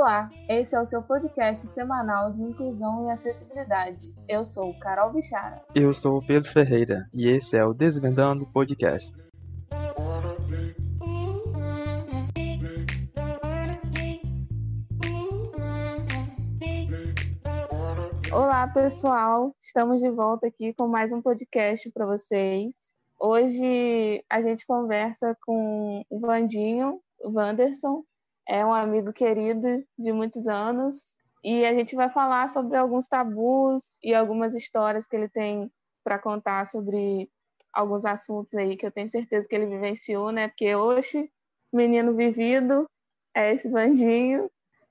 Olá, esse é o seu podcast semanal de inclusão e acessibilidade. Eu sou Carol Bichara. Eu sou o Pedro Ferreira e esse é o Desvendando Podcast. Olá, pessoal. Estamos de volta aqui com mais um podcast para vocês. Hoje a gente conversa com o Vandinho, Wanderson, é um amigo querido de muitos anos e a gente vai falar sobre alguns tabus e algumas histórias que ele tem para contar sobre alguns assuntos aí que eu tenho certeza que ele vivenciou, né? Porque hoje, menino vivido, é esse Vandinho.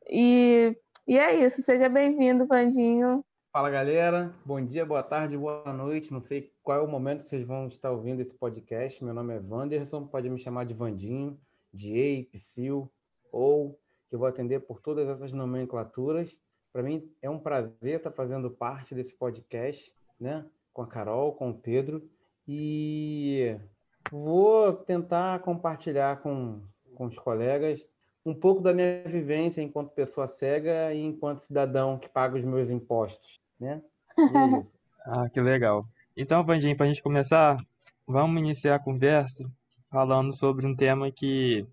E, e é isso, seja bem-vindo, Vandinho. Fala galera, bom dia, boa tarde, boa noite. Não sei qual é o momento que vocês vão estar ouvindo esse podcast. Meu nome é Wanderson, pode me chamar de Vandinho, de Ei, Psyll, ou que eu vou atender por todas essas nomenclaturas. Para mim é um prazer estar fazendo parte desse podcast, né? Com a Carol, com o Pedro. E vou tentar compartilhar com, com os colegas um pouco da minha vivência enquanto pessoa cega e enquanto cidadão que paga os meus impostos, né? É ah, que legal. Então, Vandinho, para a gente começar, vamos iniciar a conversa falando sobre um tema que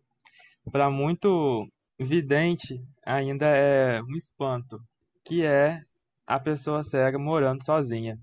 para muito vidente ainda é um espanto, que é a pessoa cega morando sozinha.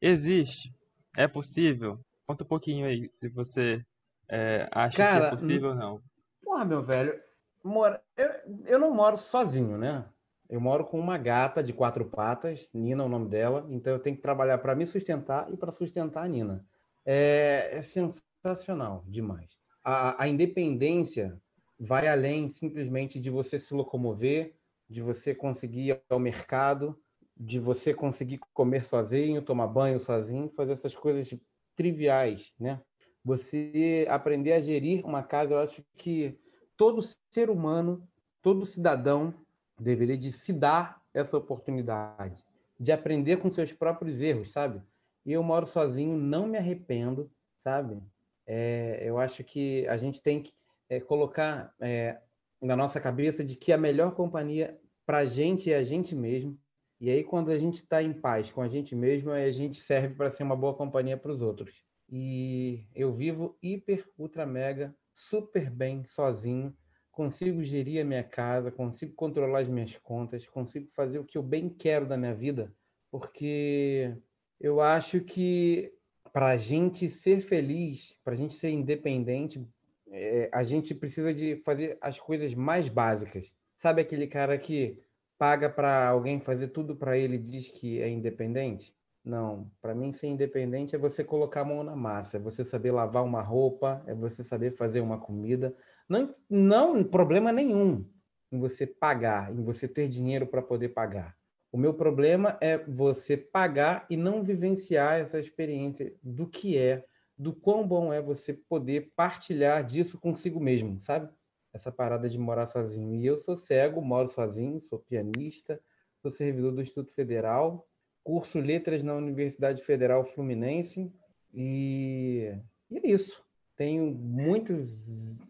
Existe? É possível? Conta um pouquinho aí, se você é, acha Cara, que é possível ou não. Porra, meu velho, mora... eu, eu não moro sozinho, né? Eu moro com uma gata de quatro patas, Nina é o nome dela, então eu tenho que trabalhar para me sustentar e para sustentar a Nina. É, é sensacional demais. A, a independência vai além simplesmente de você se locomover, de você conseguir ir ao mercado, de você conseguir comer sozinho, tomar banho sozinho, fazer essas coisas triviais, né? Você aprender a gerir uma casa, eu acho que todo ser humano, todo cidadão deveria de se dar essa oportunidade, de aprender com seus próprios erros, sabe? Eu moro sozinho, não me arrependo, sabe? É, eu acho que a gente tem que é, colocar é, na nossa cabeça de que a melhor companhia para a gente é a gente mesmo. E aí, quando a gente está em paz com a gente mesmo, a gente serve para ser uma boa companhia para os outros. E eu vivo hiper, ultra, mega, super bem sozinho. Consigo gerir a minha casa, consigo controlar as minhas contas, consigo fazer o que eu bem quero da minha vida, porque eu acho que para a gente ser feliz, para a gente ser independente, é, a gente precisa de fazer as coisas mais básicas. Sabe aquele cara que paga para alguém fazer tudo para ele e diz que é independente? Não, para mim ser independente é você colocar a mão na massa, é você saber lavar uma roupa, é você saber fazer uma comida. Não, não problema nenhum em você pagar, em você ter dinheiro para poder pagar. O meu problema é você pagar e não vivenciar essa experiência do que é do quão bom é você poder partilhar disso consigo mesmo, sabe? Essa parada de morar sozinho. E eu sou cego, moro sozinho, sou pianista, sou servidor do Instituto Federal, curso letras na Universidade Federal Fluminense e, e é isso. Tenho muitos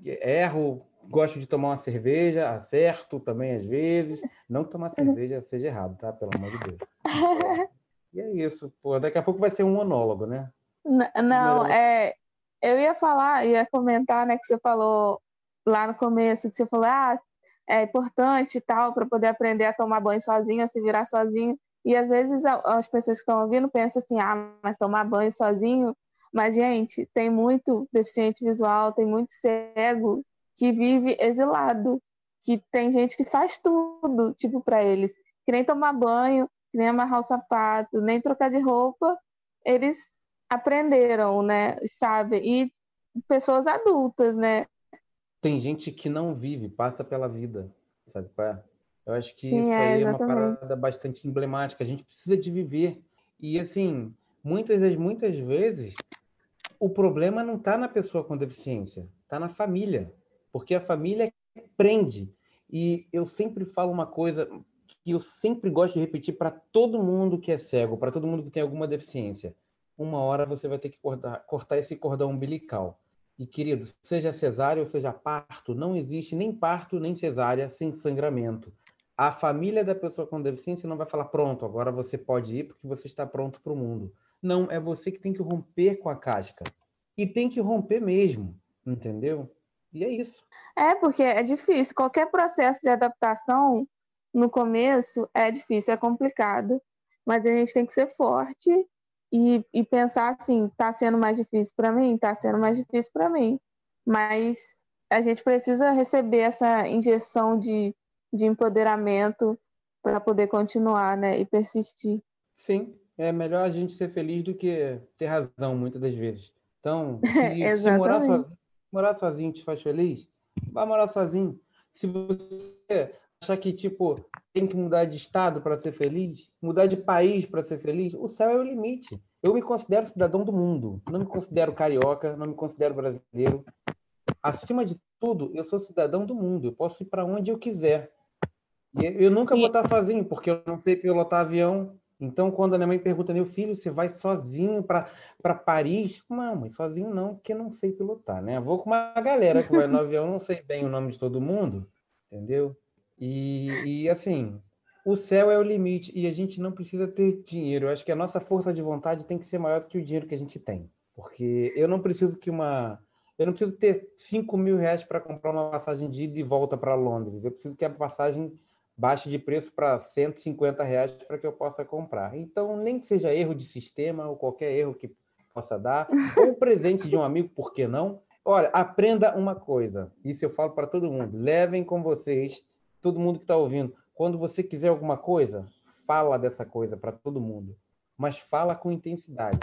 erro, gosto de tomar uma cerveja, acerto também às vezes. Não tomar cerveja seja errado, tá? Pelo amor de Deus. E é isso. Pô, daqui a pouco vai ser um monólogo, né? Não, é, eu ia falar, ia comentar, né, que você falou lá no começo, que você falou, ah, é importante e tal, para poder aprender a tomar banho sozinho, a se virar sozinho. E às vezes as pessoas que estão ouvindo pensam assim, ah, mas tomar banho sozinho. Mas, gente, tem muito deficiente visual, tem muito cego que vive exilado, que tem gente que faz tudo, tipo, para eles, que nem tomar banho, que nem amarrar o sapato, nem trocar de roupa, eles aprenderam, né? Sabe? E pessoas adultas, né? Tem gente que não vive, passa pela vida, sabe? Eu acho que Sim, isso é, aí é uma parada bastante emblemática. A gente precisa de viver. E, assim, muitas, muitas vezes, o problema não está na pessoa com deficiência, está na família. Porque a família prende. E eu sempre falo uma coisa que eu sempre gosto de repetir para todo mundo que é cego, para todo mundo que tem alguma deficiência uma hora você vai ter que cortar, cortar esse cordão umbilical. E, querido, seja cesárea ou seja parto, não existe nem parto nem cesárea sem sangramento. a família da pessoa com deficiência não vai falar, pronto, agora você pode ir porque você está pronto para o mundo. Não, é você que tem que romper com a casca. E tem que romper mesmo, entendeu? E é isso. É, porque é difícil. Qualquer processo de adaptação no começo é difícil, é complicado. Mas a gente tem que ser forte e, e pensar assim: tá sendo mais difícil para mim? Tá sendo mais difícil para mim. Mas a gente precisa receber essa injeção de, de empoderamento para poder continuar, né? E persistir. Sim, é melhor a gente ser feliz do que ter razão, muitas das vezes. Então, se, se morar, sozinho, morar sozinho te faz feliz, vai morar sozinho. Se você achar que, tipo, tem que mudar de estado para ser feliz, mudar de país para ser feliz, o céu é o limite. Eu me considero cidadão do mundo. Não me considero carioca, não me considero brasileiro. Acima de tudo, eu sou cidadão do mundo. Eu posso ir para onde eu quiser. E eu nunca Sim. vou estar sozinho, porque eu não sei pilotar avião, então, quando a minha mãe pergunta, meu filho, você vai sozinho para Paris? Não, mãe, sozinho não, porque não sei pilotar, né? Vou com uma galera que vai no avião, não sei bem o nome de todo mundo, entendeu? E, e assim, o céu é o limite e a gente não precisa ter dinheiro. Eu acho que a nossa força de vontade tem que ser maior do que o dinheiro que a gente tem. Porque eu não preciso que uma. Eu não preciso ter 5 mil reais para comprar uma passagem de ida e volta para Londres. Eu preciso que a passagem baixe de preço para 150 reais para que eu possa comprar. Então, nem que seja erro de sistema ou qualquer erro que possa dar, ou presente de um amigo, por que não? Olha, aprenda uma coisa, isso eu falo para todo mundo, levem com vocês, todo mundo que está ouvindo, quando você quiser alguma coisa, fala dessa coisa para todo mundo, mas fala com intensidade.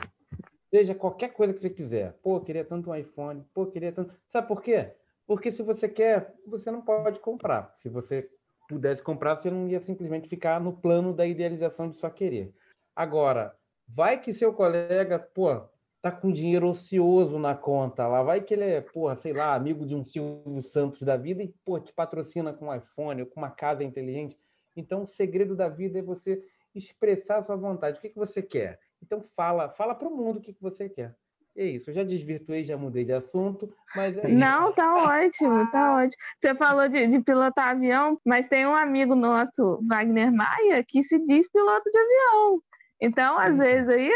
Seja qualquer coisa que você quiser. Pô, queria tanto um iPhone, pô, queria tanto. Sabe por quê? Porque se você quer, você não pode comprar. Se você pudesse comprar, você não ia simplesmente ficar no plano da idealização de só querer. Agora, vai que seu colega, pô, tá com dinheiro ocioso na conta lá, vai que ele é, porra, sei lá, amigo de um Silvio Santos da vida e, pô, te patrocina com um iPhone ou com uma casa inteligente. Então, o segredo da vida é você expressar a sua vontade. O que, que você quer? Então, fala, fala para o mundo o que, que você quer. É isso, eu já desvirtuei, já mudei de assunto, mas é Não, tá ótimo, tá ótimo. Você falou de, de, pilotar avião, mas tem um amigo nosso, Wagner Maia, que se diz piloto de avião. Então, às vezes aí,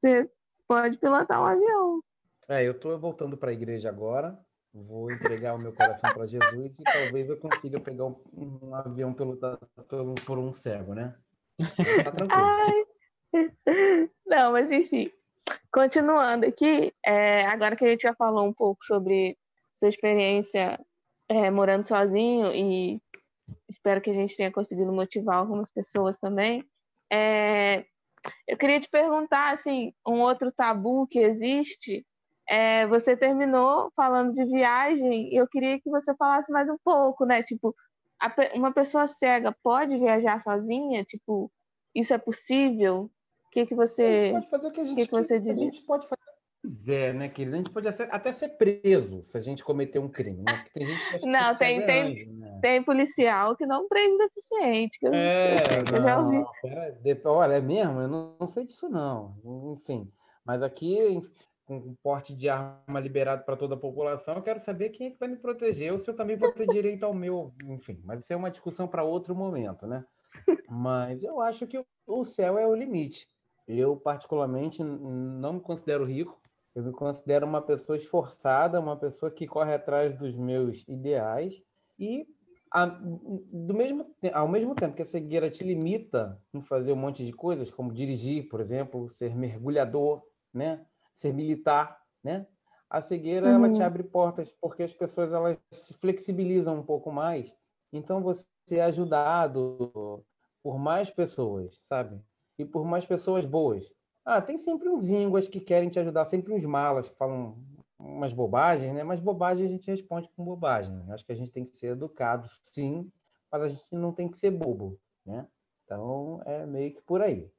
você pode pilotar um avião. É, eu estou voltando para a igreja agora, vou entregar o meu coração para Jesus e talvez eu consiga pegar um, um avião pilotado por, por um cego, né? Tá tranquilo. Ai. Não, mas enfim. Continuando aqui, é, agora que a gente já falou um pouco sobre sua experiência é, morando sozinho e espero que a gente tenha conseguido motivar algumas pessoas também. É, eu queria te perguntar, assim, um outro tabu que existe. É, você terminou falando de viagem e eu queria que você falasse mais um pouco, né? Tipo, a, uma pessoa cega pode viajar sozinha? Tipo, isso é possível? O que, que você. A gente pode fazer o que a gente, que que você diz? A gente pode fazer que quiser, né, querida? A gente pode até ser preso se a gente cometer um crime, né? Porque tem gente que Não, tem, tem, anjo, né? tem policial que não prende deficiente. Que eu, é, eu, não, já ouvi. Pera, olha, é mesmo? Eu não, não sei disso, não. Enfim. Mas aqui, com um porte de arma liberado para toda a população, eu quero saber quem é que vai me proteger, ou se eu também vou ter direito ao meu, enfim. Mas isso é uma discussão para outro momento, né? Mas eu acho que o céu é o limite. Eu, particularmente, não me considero rico. Eu me considero uma pessoa esforçada, uma pessoa que corre atrás dos meus ideais. E, a, do mesmo, ao mesmo tempo que a cegueira te limita em fazer um monte de coisas, como dirigir, por exemplo, ser mergulhador, né? ser militar, né? a cegueira uhum. ela te abre portas porque as pessoas elas se flexibilizam um pouco mais. Então, você é ajudado por mais pessoas, sabe? e por mais pessoas boas. Ah, tem sempre uns ínguas que querem te ajudar, sempre uns malas que falam umas bobagens, né? Mas bobagem a gente responde com bobagem. Né? Acho que a gente tem que ser educado, sim, mas a gente não tem que ser bobo, né? Então é meio que por aí.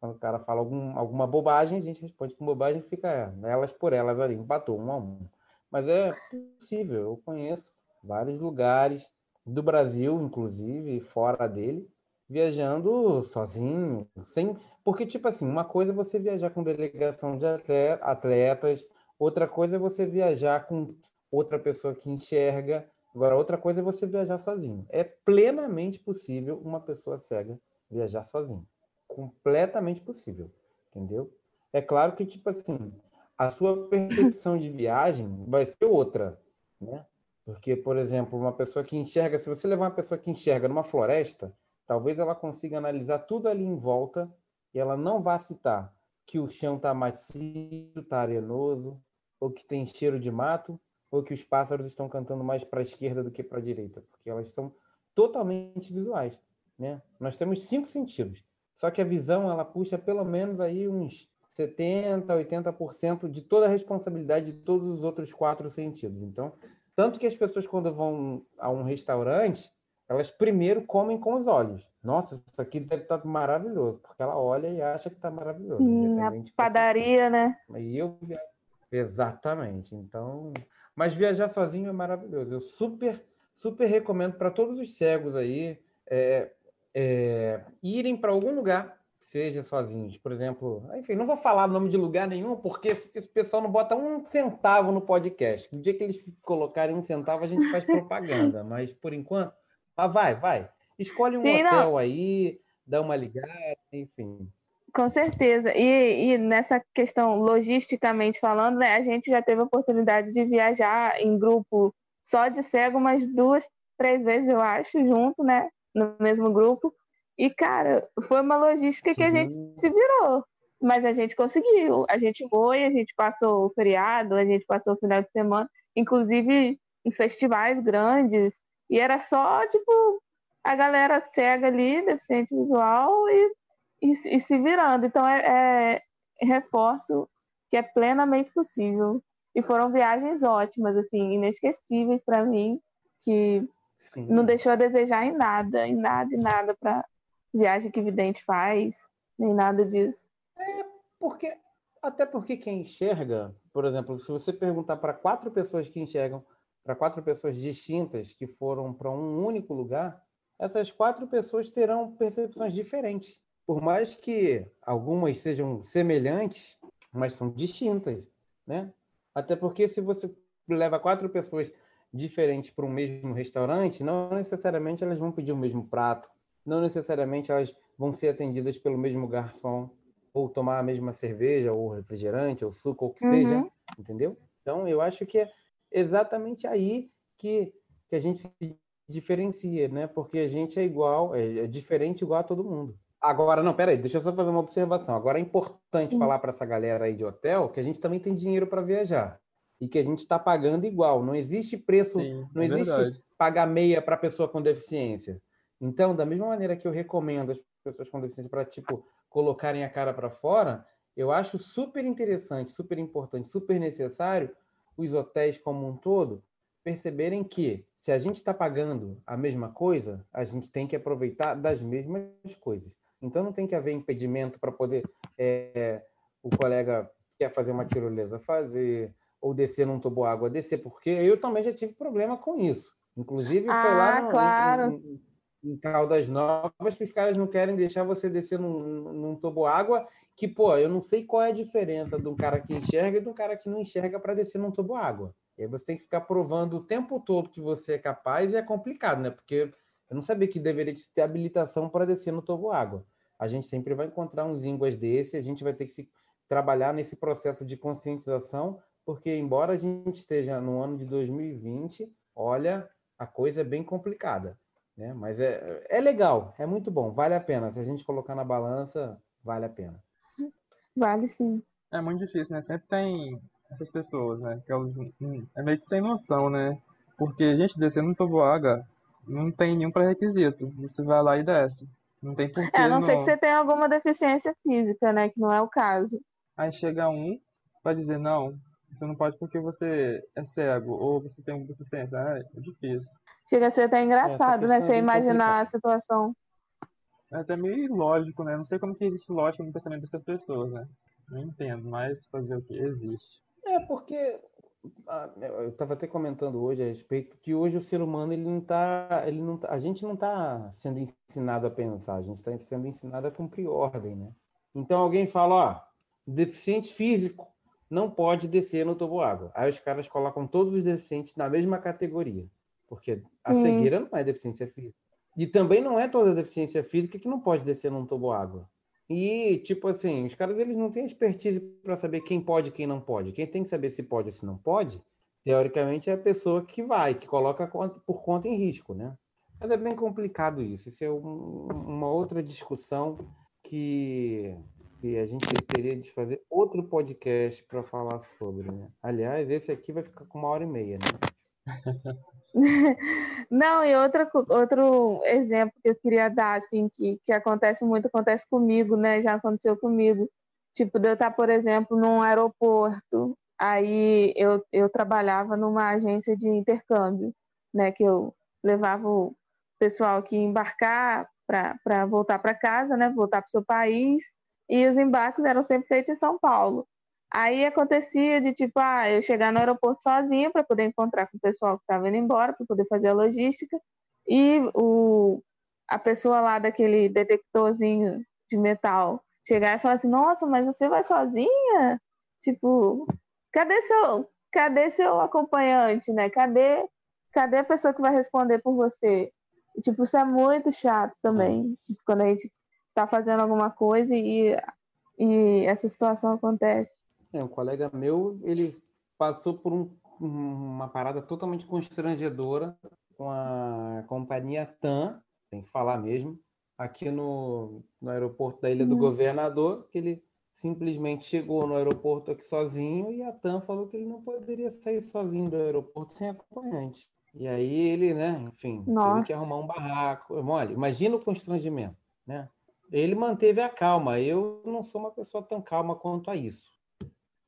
Quando o cara fala algum, alguma bobagem, a gente responde com bobagem e fica elas por elas ali, empatou um a um. Mas é possível, eu conheço vários lugares do Brasil, inclusive, fora dele, viajando sozinho, sem. Porque, tipo assim, uma coisa é você viajar com delegação de atletas, outra coisa é você viajar com outra pessoa que enxerga, Agora, outra coisa é você viajar sozinho. É plenamente possível uma pessoa cega viajar sozinho. Completamente possível, entendeu? É claro que, tipo assim, a sua percepção de viagem vai ser outra, né? Porque, por exemplo, uma pessoa que enxerga, se você levar uma pessoa que enxerga numa floresta, talvez ela consiga analisar tudo ali em volta e ela não vá citar que o chão está macio, está arenoso, ou que tem cheiro de mato, ou que os pássaros estão cantando mais para a esquerda do que para a direita, porque elas são totalmente visuais, né? Nós temos cinco sentidos, só que a visão ela puxa pelo menos aí uns 70, 80% de toda a responsabilidade de todos os outros quatro sentidos. Então, tanto que as pessoas quando vão a um restaurante, elas primeiro comem com os olhos. Nossa, isso aqui deve estar tá maravilhoso, porque ela olha e acha que está maravilhoso. Na padaria, né? E eu exatamente. Então, mas viajar sozinho é maravilhoso. Eu super, super recomendo para todos os cegos aí é, é, irem para algum lugar, seja sozinhos. Por exemplo, enfim, não vou falar nome de lugar nenhum, porque esse pessoal não bota um centavo no podcast. No dia que eles colocarem um centavo, a gente faz propaganda. Mas por enquanto, ah, vai, vai. Escolhe um Sim, hotel não. aí, dá uma ligada, enfim. Com certeza. E, e, nessa questão, logisticamente falando, né, a gente já teve a oportunidade de viajar em grupo só de cego umas duas, três vezes, eu acho, junto, né? No mesmo grupo. E, cara, foi uma logística que a gente se virou. Mas a gente conseguiu. A gente foi, a gente passou o feriado, a gente passou o final de semana, inclusive em festivais grandes. E era só, tipo, a galera cega ali, deficiente visual, e, e, e se virando. Então, é, é, reforço que é plenamente possível. E foram viagens ótimas, assim, inesquecíveis para mim, que Sim. não deixou a desejar em nada, em nada, em nada para viagem que vidente faz, nem nada disso. É porque até porque quem enxerga, por exemplo, se você perguntar para quatro pessoas que enxergam, para quatro pessoas distintas que foram para um único lugar, essas quatro pessoas terão percepções diferentes. Por mais que algumas sejam semelhantes, mas são distintas, né? Até porque se você leva quatro pessoas diferentes para um mesmo restaurante, não necessariamente elas vão pedir o mesmo prato, não necessariamente elas vão ser atendidas pelo mesmo garçom, ou tomar a mesma cerveja, ou refrigerante, ou suco, ou o que uhum. seja, entendeu? Então, eu acho que é exatamente aí que, que a gente diferencia, né? Porque a gente é igual, é, é diferente igual a todo mundo. Agora, não, peraí, deixa eu só fazer uma observação. Agora é importante uhum. falar para essa galera aí de hotel que a gente também tem dinheiro para viajar e que a gente está pagando igual. Não existe preço, Sim, não é existe verdade. pagar meia para pessoa com deficiência. Então, da mesma maneira que eu recomendo as pessoas com deficiência para tipo colocarem a cara para fora, eu acho super interessante, super importante, super necessário os hotéis como um todo perceberem que se a gente está pagando a mesma coisa, a gente tem que aproveitar das mesmas coisas. Então não tem que haver impedimento para poder é, o colega quer fazer uma tirolesa fazer ou descer num água descer, porque eu também já tive problema com isso. Inclusive ah, foi lá ah, no, claro. em, em, em Caldas Novas que os caras não querem deixar você descer num, num água que, pô, eu não sei qual é a diferença de um cara que enxerga e de um cara que não enxerga para descer num água. E aí você tem que ficar provando o tempo todo que você é capaz e é complicado, né? Porque eu não sabia que deveria ter habilitação para descer no tobo água. A gente sempre vai encontrar uns ínguas desse, a gente vai ter que se trabalhar nesse processo de conscientização, porque embora a gente esteja no ano de 2020, olha, a coisa é bem complicada, né? Mas é, é legal, é muito bom, vale a pena. Se a gente colocar na balança, vale a pena. Vale sim. É muito difícil, né? Sempre tem essas pessoas, né? Que elas, hum, é meio que sem noção, né? Porque a gente descendo no toboágua não tem nenhum pré-requisito. Você vai lá e desce. Não tem porquê. É, a não, não ser que você tenha alguma deficiência física, né? Que não é o caso. Aí chega um para dizer, não, você não pode porque você é cego ou você tem uma deficiência. É, é difícil. Chega a ser até engraçado, né? Você imaginar a situação. É até meio ilógico, né? Não sei como que existe lógica no pensamento dessas pessoas, né? Não entendo, mas fazer o que? Existe. É, porque ah, eu estava até comentando hoje a respeito que hoje o ser humano ele não tá, ele não tá, a gente não está sendo ensinado a pensar, a gente está sendo ensinado a cumprir ordem, né? Então alguém fala, ó, deficiente físico não pode descer no água. Aí os caras colocam todos os deficientes na mesma categoria. Porque a hum. cegueira não é deficiência física. E também não é toda deficiência física que não pode descer num tubo água. E, tipo assim, os caras eles não têm expertise para saber quem pode e quem não pode. Quem tem que saber se pode ou se não pode, teoricamente, é a pessoa que vai, que coloca por conta em risco, né? Mas é bem complicado isso. Isso é um, uma outra discussão que, que a gente teria de fazer outro podcast para falar sobre. Né? Aliás, esse aqui vai ficar com uma hora e meia, né? Não, e outra, outro exemplo que eu queria dar, assim, que, que acontece muito, acontece comigo, né? Já aconteceu comigo. Tipo, de eu estar, por exemplo, num aeroporto, aí eu, eu trabalhava numa agência de intercâmbio, né? Que eu levava o pessoal que embarcar para voltar para casa, né? Voltar para o seu país, e os embarques eram sempre feitos em São Paulo. Aí acontecia de tipo, ah, eu chegar no aeroporto sozinha para poder encontrar com o pessoal que estava indo embora, para poder fazer a logística, e o, a pessoa lá daquele detectorzinho de metal chegar e falar assim: Nossa, mas você vai sozinha? Tipo, cadê seu, cadê seu acompanhante, né? Cadê, cadê a pessoa que vai responder por você? E, tipo, isso é muito chato também. Tipo, quando a gente tá fazendo alguma coisa e, e essa situação acontece. É, um colega meu, ele passou por um, uma parada totalmente constrangedora com a companhia TAM, tem que falar mesmo, aqui no, no aeroporto da Ilha do uhum. Governador, que ele simplesmente chegou no aeroporto aqui sozinho e a TAM falou que ele não poderia sair sozinho do aeroporto sem acompanhante. E aí ele, né, enfim, Nossa. teve que arrumar um barraco. Olha, imagina o constrangimento, né? Ele manteve a calma. Eu não sou uma pessoa tão calma quanto a isso.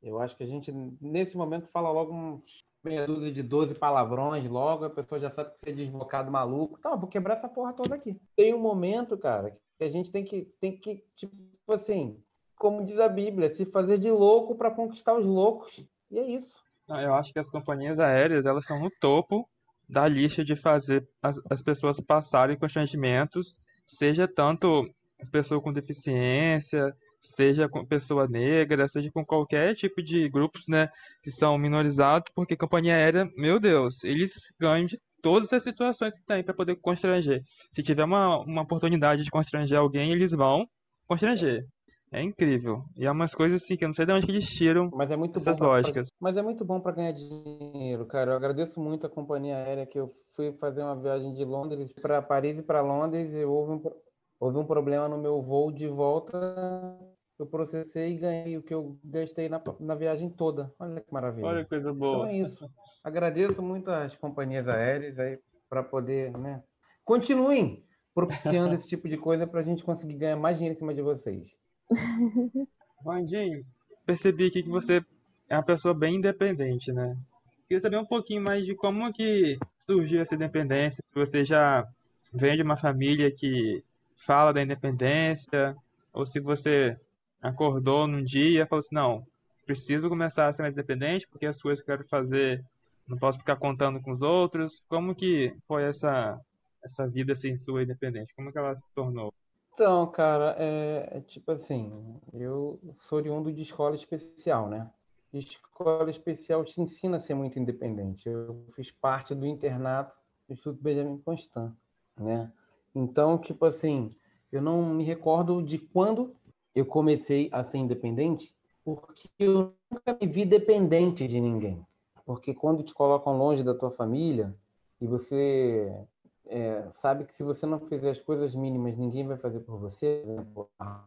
Eu acho que a gente, nesse momento, fala logo uns meia dúzia de 12 palavrões logo, a pessoa já sabe que você é desbocado maluco. Tá, vou quebrar essa porra toda aqui. Tem um momento, cara, que a gente tem que, tem que tipo assim, como diz a Bíblia, se fazer de louco para conquistar os loucos. E é isso. Eu acho que as companhias aéreas, elas são no topo da lista de fazer as, as pessoas passarem constrangimentos, seja tanto pessoa com deficiência, seja com pessoa negra, seja com qualquer tipo de grupos, né, que são minorizados, porque companhia aérea, meu Deus, eles ganham de todas as situações que tem para poder constranger. Se tiver uma, uma oportunidade de constranger alguém, eles vão constranger. É incrível. E é umas coisas assim que eu não sei de onde que eles tiram mas é muito essas bom lógicas. Mas é muito bom para ganhar dinheiro, cara. Eu agradeço muito a companhia aérea que eu fui fazer uma viagem de Londres para Paris e para Londres e houve um, houve um problema no meu voo de volta. Eu processei e ganhei o que eu gastei na, na viagem toda. Olha que maravilha. Olha que coisa boa. Então é isso. Agradeço muito às companhias aéreas aí para poder, né? Continuem propiciando esse tipo de coisa para a gente conseguir ganhar mais dinheiro em cima de vocês. Vandinho, percebi aqui que você é uma pessoa bem independente, né? Queria saber um pouquinho mais de como que surgiu essa independência. Você já vem de uma família que fala da independência, ou se você acordou num dia e falou assim, não, preciso começar a ser mais independente porque as coisas que eu quero fazer não posso ficar contando com os outros. Como que foi essa essa vida assim sua independente? Como que ela se tornou? Então, cara, é, é, tipo assim, eu sou oriundo de escola especial, né? Escola especial te ensina a ser muito independente. Eu fiz parte do internato do Instituto Benjamin Constant, né? Então, tipo assim, eu não me recordo de quando eu comecei a ser independente, porque eu nunca me vi dependente de ninguém. Porque quando te colocam longe da tua família e você é, sabe que se você não fizer as coisas mínimas, ninguém vai fazer por você, por exemplo, a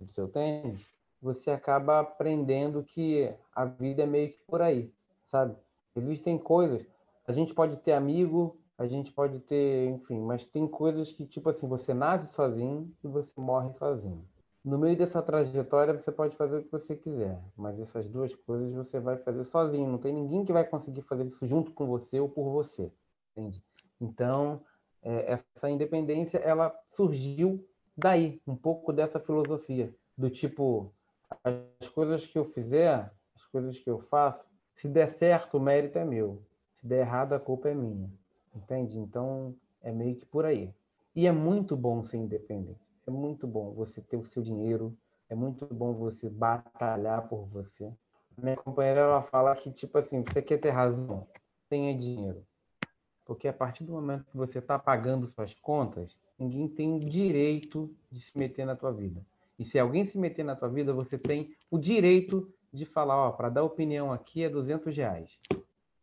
do seu tênis, você acaba aprendendo que a vida é meio que por aí, sabe? Existem coisas, a gente pode ter amigo, a gente pode ter, enfim, mas tem coisas que, tipo assim, você nasce sozinho e você morre sozinho. No meio dessa trajetória, você pode fazer o que você quiser, mas essas duas coisas você vai fazer sozinho. Não tem ninguém que vai conseguir fazer isso junto com você ou por você, entende? Então, é, essa independência ela surgiu daí, um pouco dessa filosofia, do tipo, as coisas que eu fizer, as coisas que eu faço, se der certo, o mérito é meu. Se der errado, a culpa é minha. Entende? Então, é meio que por aí. E é muito bom ser independente. É muito bom você ter o seu dinheiro. É muito bom você batalhar por você. Minha companheira ela fala que, tipo assim, você quer ter razão, tenha dinheiro. Porque a partir do momento que você está pagando suas contas, ninguém tem direito de se meter na tua vida. E se alguém se meter na tua vida, você tem o direito de falar, ó, para dar opinião aqui é 200 reais.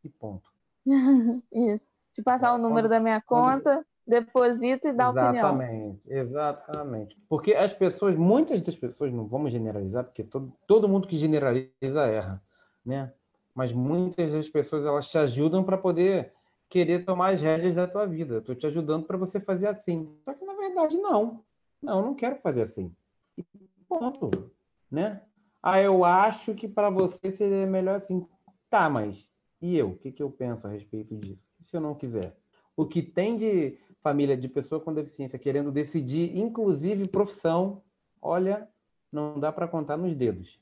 E ponto. Isso. De passar o número da minha conta, deposito e dar opinião. Exatamente, exatamente. Porque as pessoas, muitas das pessoas, não vamos generalizar, porque todo, todo mundo que generaliza erra, né? Mas muitas das pessoas, elas te ajudam para poder querer tomar as rédeas da tua vida. Estou te ajudando para você fazer assim. Só que, na verdade, não. Não, eu não quero fazer assim. E ponto, né? Ah, eu acho que para você seria melhor assim. Tá, mas e eu? O que, que eu penso a respeito disso? Se eu não quiser? O que tem de família de pessoa com deficiência querendo decidir, inclusive profissão, olha, não dá para contar nos dedos,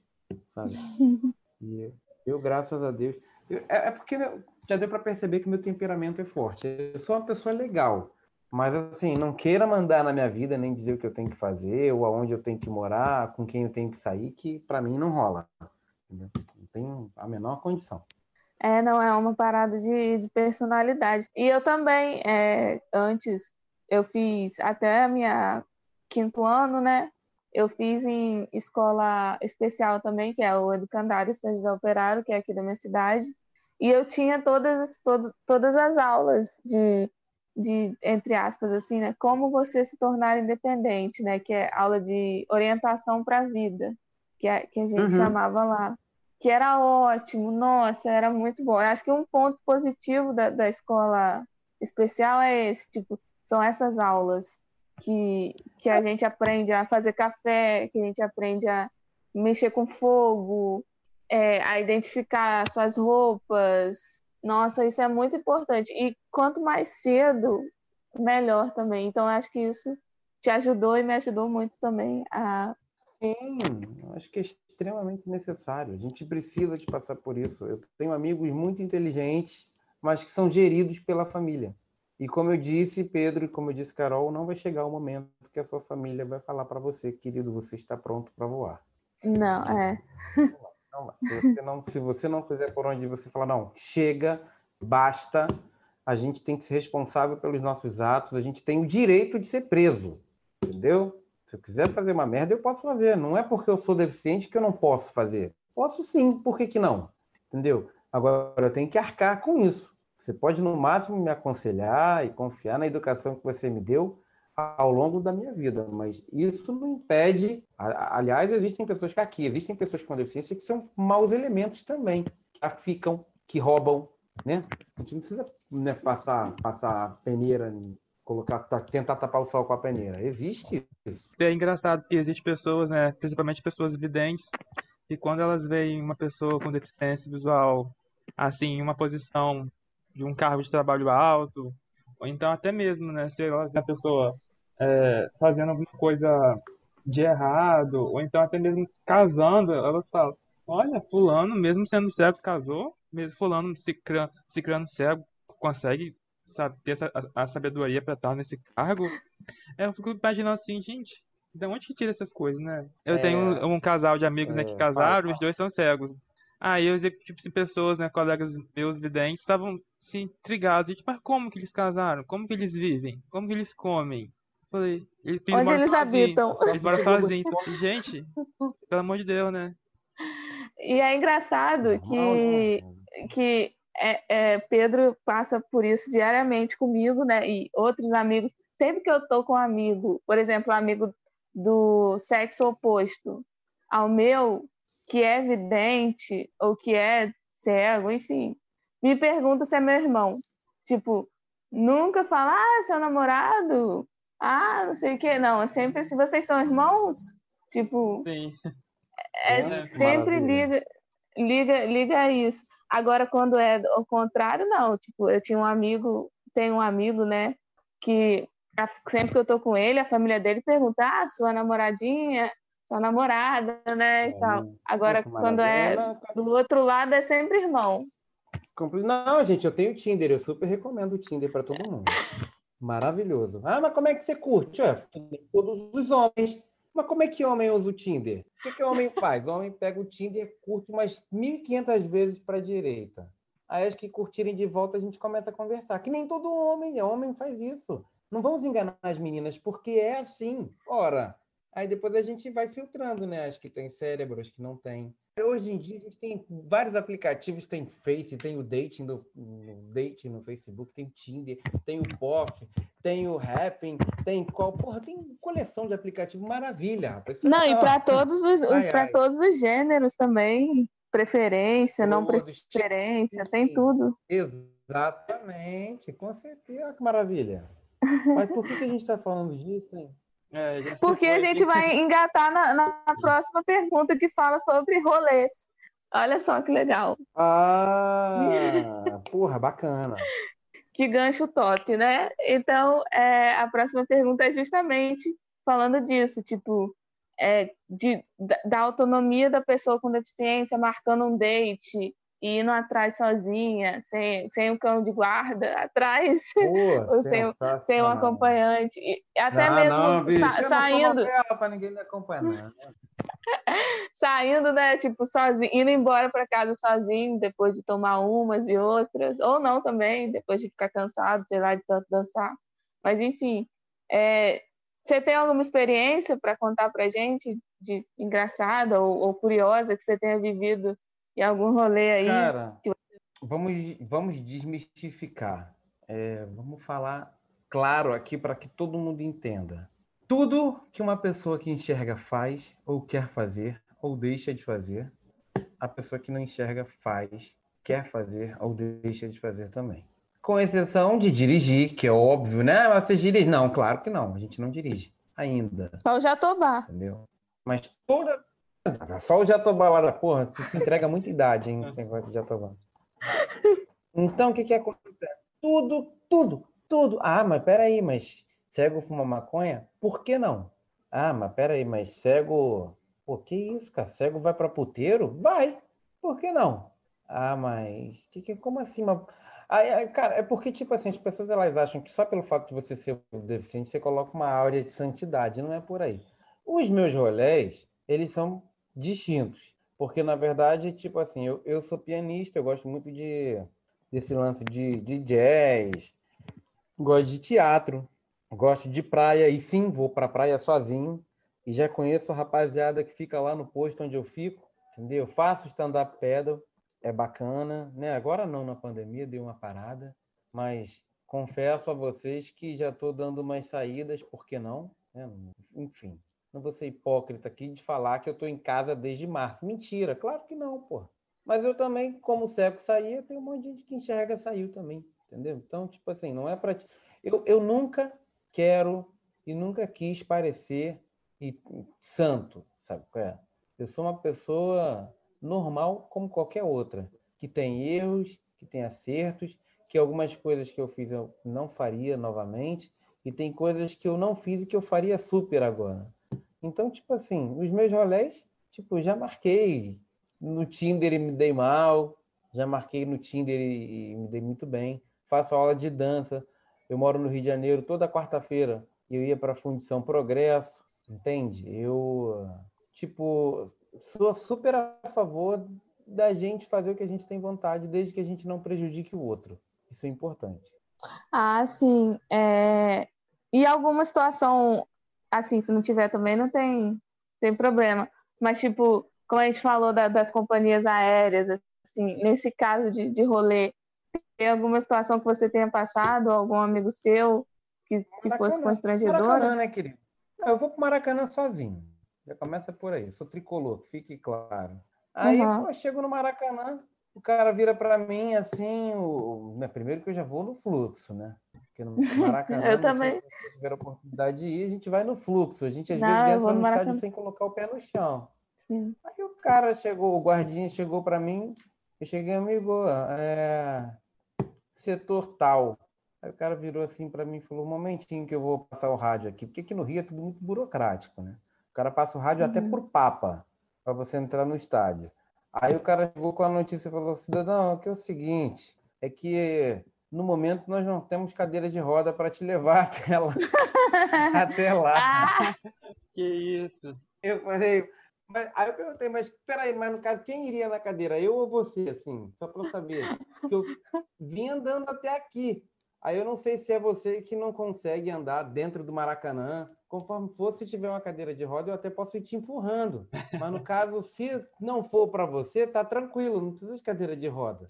sabe? E eu, graças a Deus, eu, é, é, porque já deu para perceber que meu temperamento é forte. Eu sou uma pessoa legal, mas assim, não queira mandar na minha vida nem dizer o que eu tenho que fazer ou aonde eu tenho que morar, com quem eu tenho que sair, que para mim não rola. Entendeu? Não tem a menor condição. É, não é uma parada de, de personalidade. E eu também, é, antes, eu fiz até a minha quinto ano, né? Eu fiz em escola especial também, que é o Educandário São José Operário, que é aqui da minha cidade. E eu tinha todas, todo, todas as aulas de de entre aspas assim, né, como você se tornar independente, né, que é aula de orientação para a vida, que a, que a gente uhum. chamava lá, que era ótimo, nossa, era muito bom. Eu acho que um ponto positivo da, da escola especial é esse, tipo, são essas aulas que, que a gente aprende a fazer café, que a gente aprende a mexer com fogo, é, a identificar suas roupas, nossa, isso é muito importante. E quanto mais cedo, melhor também. Então, acho que isso te ajudou e me ajudou muito também a. Sim, acho que extremamente necessário. A gente precisa de passar por isso. Eu tenho amigos muito inteligentes, mas que são geridos pela família. E como eu disse, Pedro, e como eu disse, Carol, não vai chegar o momento que a sua família vai falar para você, querido, você está pronto para voar. Não, é. Não, se, você não, se você não fizer por onde você falar, não, chega, basta, a gente tem que ser responsável pelos nossos atos, a gente tem o direito de ser preso, entendeu? Se eu quiser fazer uma merda, eu posso fazer. Não é porque eu sou deficiente que eu não posso fazer. Posso sim, por que, que não? Entendeu? Agora eu tenho que arcar com isso. Você pode, no máximo, me aconselhar e confiar na educação que você me deu, ao longo da minha vida, mas isso não impede. Aliás, existem pessoas que aqui, existem pessoas com deficiência que são maus elementos também, que ficam, que roubam, né? A gente não precisa né, passar, passar peneira, colocar, tentar tapar o sol com a peneira. Existe isso. É engraçado que existem pessoas, né, principalmente pessoas videntes, e quando elas veem uma pessoa com deficiência visual, assim, em uma posição de um cargo de trabalho alto, ou então até mesmo, né, se a pessoa é, fazendo alguma coisa de errado, ou então até mesmo casando, elas falam, olha, fulano, mesmo sendo cego, casou, mesmo fulano se criando, cego, consegue ter essa, a, a sabedoria para estar nesse cargo. É, eu fico imaginando assim, gente, de onde que tira essas coisas, né? Eu é, tenho um, um, casal de amigos né, que é, casaram, os dois são cegos. Aí eu tipo, assim, pessoas, né, colegas meus videntes, estavam se assim, intrigados, tipo, mas como que eles casaram? Como que eles vivem? Como que eles comem? Falei, eles Onde eles sozinho. habitam? Eles moram sozinhos. Então, assim, gente, pelo amor de Deus, né? E é engraçado que, que é, é, Pedro passa por isso diariamente comigo, né? E outros amigos. Sempre que eu tô com um amigo, por exemplo, um amigo do sexo oposto ao meu, que é vidente ou que é cego, enfim, me pergunta se é meu irmão. Tipo, nunca fala, ah, seu namorado, ah, não sei o que. Não, é sempre assim, vocês são irmãos? Tipo. Sim. É, é sempre liga, liga, liga isso. Agora, quando é o contrário, não. Tipo, eu tinha um amigo, tem um amigo, né, que sempre que eu tô com ele, a família dele pergunta, ah, sua namoradinha, sua namorada, né, e tal. Agora, quando é do outro lado, é sempre irmão. Não, gente, eu tenho Tinder, eu super recomendo o Tinder para todo mundo. Maravilhoso. Ah, mas como é que você curte? Ué, todos os homens. Mas como é que homem usa o Tinder? O que, que o homem faz? O homem pega o Tinder, curte umas 1.500 vezes para a direita. Aí as que curtirem de volta a gente começa a conversar. Que nem todo homem, homem faz isso. Não vamos enganar as meninas, porque é assim. Ora, aí depois a gente vai filtrando, né? As que têm cérebro, as que não têm. Hoje em dia a gente tem vários aplicativos, tem Face, tem o Dating no, no Dating no Facebook, tem Tinder, tem o POF, tem o Happn, tem qual, porra, tem coleção de aplicativos maravilha, rapaz. Não, tá... e para todos os, para todos os gêneros também, preferência, todos, não preferência, tem tudo. Exatamente, com certeza, que maravilha. Mas por que, que a gente está falando disso, hein? É, Porque a gente vai engatar na, na, próxima pergunta que fala sobre rolês. Olha só que legal. Ah, porra, bacana. que gancho top, né? Então, é, a próxima pergunta é justamente falando disso, tipo, é, de, da autonomia da pessoa com deficiência, marcando um date, e indo atrás sozinha, sem, sem um cão de guarda atrás, ou sem, sem um acompanhante. E até não, mesmo não, bicho, sa saindo. para ninguém me acompanhar, né? saindo, né? Tipo, sozinho, indo embora para casa sozinho, depois de tomar umas e outras, ou não também, depois de ficar cansado, sei lá, de tanto dançar. Mas, enfim, é, você tem alguma experiência para contar para gente de engraçada ou, ou curiosa que você tenha vivido e algum rolê aí? Cara, vamos, vamos desmistificar. É, vamos falar claro aqui para que todo mundo entenda. Tudo que uma pessoa que enxerga faz, ou quer fazer, ou deixa de fazer, a pessoa que não enxerga faz, quer fazer, ou deixa de fazer também. Com exceção de dirigir, que é óbvio, né? Você dirige? Não, claro que não. A gente não dirige ainda. Só o Jatobá. Entendeu? Mas toda, só o Jatobá lá da porra, se entrega muita idade, hein? Esse negócio de Jatobá. Então, o que que acontece? Tudo, tudo, tudo. Ah, mas peraí, mas cego fuma maconha? Por que não? Ah, mas peraí, mas cego... Pô, que isso, cara? Cego vai pra puteiro? Vai. Por que não? Ah, mas... Que, que, como assim? Mas... Aí, cara, é porque, tipo assim, as pessoas elas acham que só pelo fato de você ser deficiente, você coloca uma áurea de santidade. Não é por aí. Os meus rolés, eles são distintos. Porque, na verdade, tipo assim, eu, eu sou pianista, eu gosto muito de desse lance de, de jazz, gosto de teatro, gosto de praia, e sim, vou para praia sozinho, e já conheço a rapaziada que fica lá no posto onde eu fico, entendeu? Faço stand-up pedal, é bacana, né? Agora não na pandemia, deu uma parada, mas confesso a vocês que já estou dando umas saídas, por que não? Né? Enfim, não vou ser hipócrita aqui de falar que eu estou em casa desde março. Mentira, claro que não, pô. Mas eu também, como o cego saía, tem um monte de gente que enxerga saiu também, entendeu? Então, tipo assim, não é para eu, eu nunca quero e nunca quis parecer e, santo, sabe é? Eu sou uma pessoa normal como qualquer outra, que tem erros, que tem acertos, que algumas coisas que eu fiz eu não faria novamente, e tem coisas que eu não fiz e que eu faria super agora. Então, tipo assim, os meus rolés, tipo, já marquei no Tinder e me dei mal, já marquei no Tinder e, me dei muito bem. Faço aula de dança. Eu moro no Rio de Janeiro toda quarta-feira. Eu ia para a Fundição Progresso, entende? Eu, tipo, sou super a favor da gente fazer o que a gente tem vontade, desde que a gente não prejudique o outro. Isso é importante. Ah, sim. É... E alguma situação assim, se não tiver também, não tem, tem problema. Mas, tipo, como a gente falou da, das companhias aéreas, assim, nesse caso de, de rolê, tem alguma situação que você tenha passado, algum amigo seu que, que fosse constrangedora? Maracanã, né, querido? Eu vou pro Maracanã sozinho. Já começa por aí. Eu sou tricolor, que fique claro. Aí, uhum. pô, chego no Maracanã, o cara vira para mim assim, o... Né, primeiro que eu já vou no fluxo, né? Porque no Maracanã, eu também. se tiver a oportunidade de ir, a gente vai no fluxo. A gente às não, vezes entra no, estádio sem colocar o pé no chão. Sim. Aí o cara chegou, o guardinha chegou para mim, eu cheguei, amigo, é... setor tal. Aí o cara virou assim para mim e falou: um momentinho que eu vou passar o rádio aqui, porque aqui no Rio é tudo muito burocrático, né? O cara passa o rádio uhum. até por papa para você entrar no estádio. Aí o cara chegou com a notícia e falou: cidadão, aqui é o seguinte, é que no momento nós não temos cadeira de roda para te levar até lá. até lá. Que isso. Eu falei, Mas, aí eu perguntei, mas peraí, mas no caso, quem iria na cadeira? Eu ou você, assim? Só para saber. Porque eu vim andando até aqui. Aí eu não sei se é você que não consegue andar dentro do Maracanã. Conforme for, se tiver uma cadeira de roda, eu até posso ir te empurrando. Mas no caso, se não for para você, tá tranquilo, não precisa de cadeira de roda.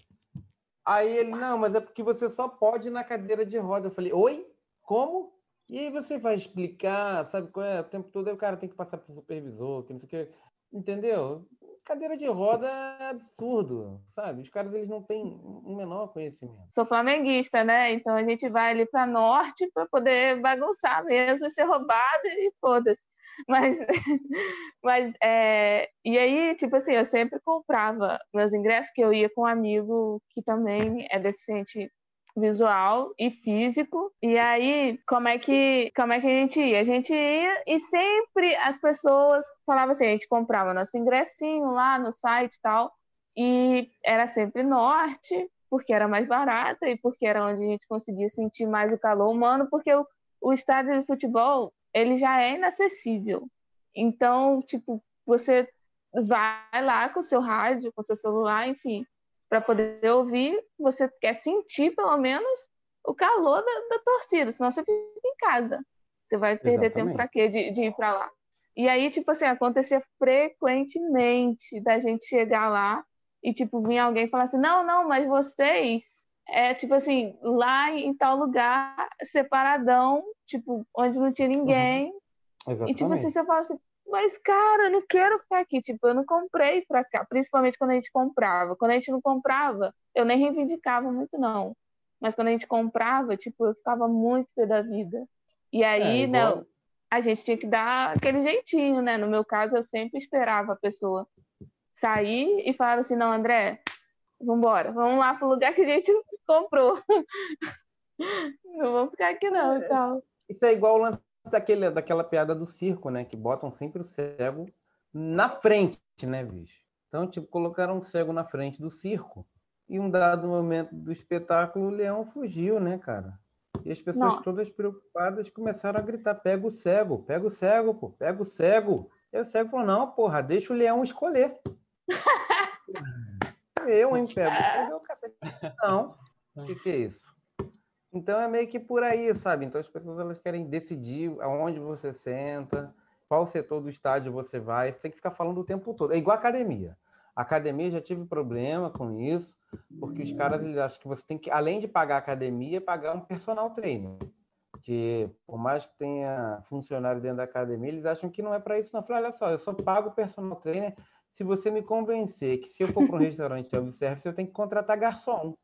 Aí ele, não, mas é porque você só pode ir na cadeira de roda. Eu falei, oi? Como? E aí você vai explicar, sabe qual é? O tempo todo o cara tem que passar para o supervisor, que não sei o que. Entendeu? Cadeira de roda é absurdo, sabe? Os caras eles não têm o menor conhecimento. Sou flamenguista, né? Então a gente vai ali para norte para poder bagunçar mesmo, ser roubado e foda-se. Mas, mas é... e aí, tipo assim, eu sempre comprava meus ingressos, que eu ia com um amigo que também é deficiente visual e físico. E aí, como é que como é que a gente ia? A gente ia e sempre as pessoas falavam assim, a gente comprava nosso ingressinho lá no site e tal, e era sempre norte, porque era mais barata e porque era onde a gente conseguia sentir mais o calor humano, porque o, o estádio de futebol, ele já é inacessível. Então, tipo, você vai lá com o seu rádio, com o seu celular, enfim, para poder ouvir, você quer sentir pelo menos o calor da, da torcida, senão você fica em casa. Você vai perder Exatamente. tempo para quê de, de ir para lá? E aí, tipo assim, acontecia frequentemente da gente chegar lá e, tipo, vir alguém falar assim: não, não, mas vocês, é tipo assim, lá em tal lugar, separadão, tipo, onde não tinha ninguém. Uhum. E, tipo assim, você fala assim: mas, cara, eu não quero ficar aqui. Tipo, eu não comprei pra cá. Principalmente quando a gente comprava. Quando a gente não comprava, eu nem reivindicava muito, não. Mas quando a gente comprava, tipo, eu ficava muito pé da vida. E aí, é, né, a gente tinha que dar aquele jeitinho, né? No meu caso, eu sempre esperava a pessoa sair e falava assim, não, André, vambora, vamos lá pro lugar que a gente comprou. não vou ficar aqui não tal. Isso é igual o lance daquele, daquela piada do circo, né? Que botam sempre o cego na frente, né, bicho? Então, tipo, colocaram um cego na frente do circo. E um dado momento do espetáculo, o leão fugiu, né, cara? E as pessoas Nossa. todas preocupadas começaram a gritar: pega o cego, pega o cego, pô, pega o cego. E o cego falou: não, porra, deixa o leão escolher. Eu, hein, pego o cego, Não, o que, que é isso? Então é meio que por aí, sabe? Então as pessoas elas querem decidir aonde você senta, qual setor do estádio você vai, você tem que ficar falando o tempo todo. É igual academia. A academia já tive problema com isso, porque os caras eles acham que você tem que, além de pagar a academia, pagar um personal trainer. Que por mais que tenha funcionário dentro da academia, eles acham que não é para isso. Não, eu falei, olha só, eu só pago o personal trainer se você me convencer que se eu for para um restaurante self-service, eu tenho que contratar garçom.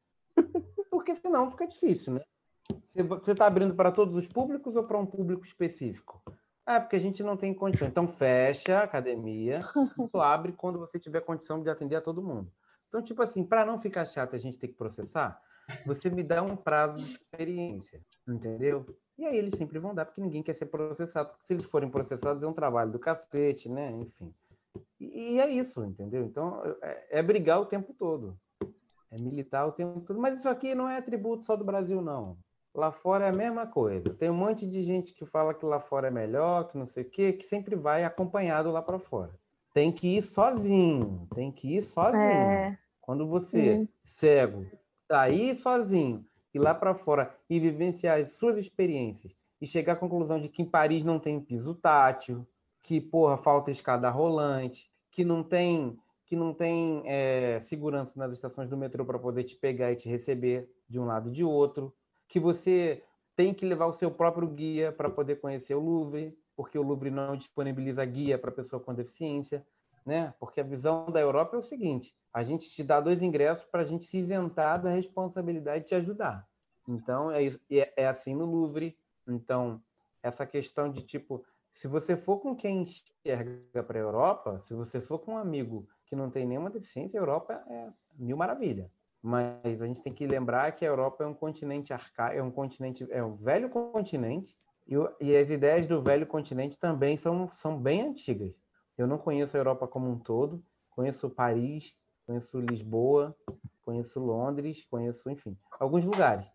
Porque senão fica difícil, né? Você está abrindo para todos os públicos ou para um público específico? Ah, porque a gente não tem condição. Então fecha a academia, só abre quando você tiver condição de atender a todo mundo. Então, tipo assim, para não ficar chato a gente ter que processar, você me dá um prazo de experiência, entendeu? E aí eles sempre vão dar, porque ninguém quer ser processado. Porque se eles forem processados, é um trabalho do cacete, né? Enfim. E, e é isso, entendeu? Então, é, é brigar o tempo todo. É militar o tempo todo. Mas isso aqui não é atributo só do Brasil, não. Lá fora é a mesma coisa. Tem um monte de gente que fala que lá fora é melhor, que não sei o quê, que sempre vai acompanhado lá para fora. Tem que ir sozinho, tem que ir sozinho. É. Quando você, Sim. cego, sair sozinho, ir lá para fora e vivenciar as suas experiências e chegar à conclusão de que em Paris não tem piso tátil, que, porra, falta escada rolante, que não tem que não tem é, segurança nas estações do metrô para poder te pegar e te receber de um lado e de outro, que você tem que levar o seu próprio guia para poder conhecer o Louvre, porque o Louvre não disponibiliza guia para pessoa com deficiência, né? Porque a visão da Europa é o seguinte: a gente te dá dois ingressos para a gente se isentar da responsabilidade de te ajudar. Então é, é, é assim no Louvre. Então essa questão de tipo, se você for com quem enxerga para a Europa, se você for com um amigo que não tem nenhuma deficiência, a Europa é mil maravilha mas a gente tem que lembrar que a Europa é um continente arcaico, é um continente, é um velho continente, e, e, as ideias do velho continente também são, são bem antigas. Eu não conheço a Europa como um todo, conheço Paris, conheço Lisboa, conheço Londres, conheço, enfim, alguns lugares.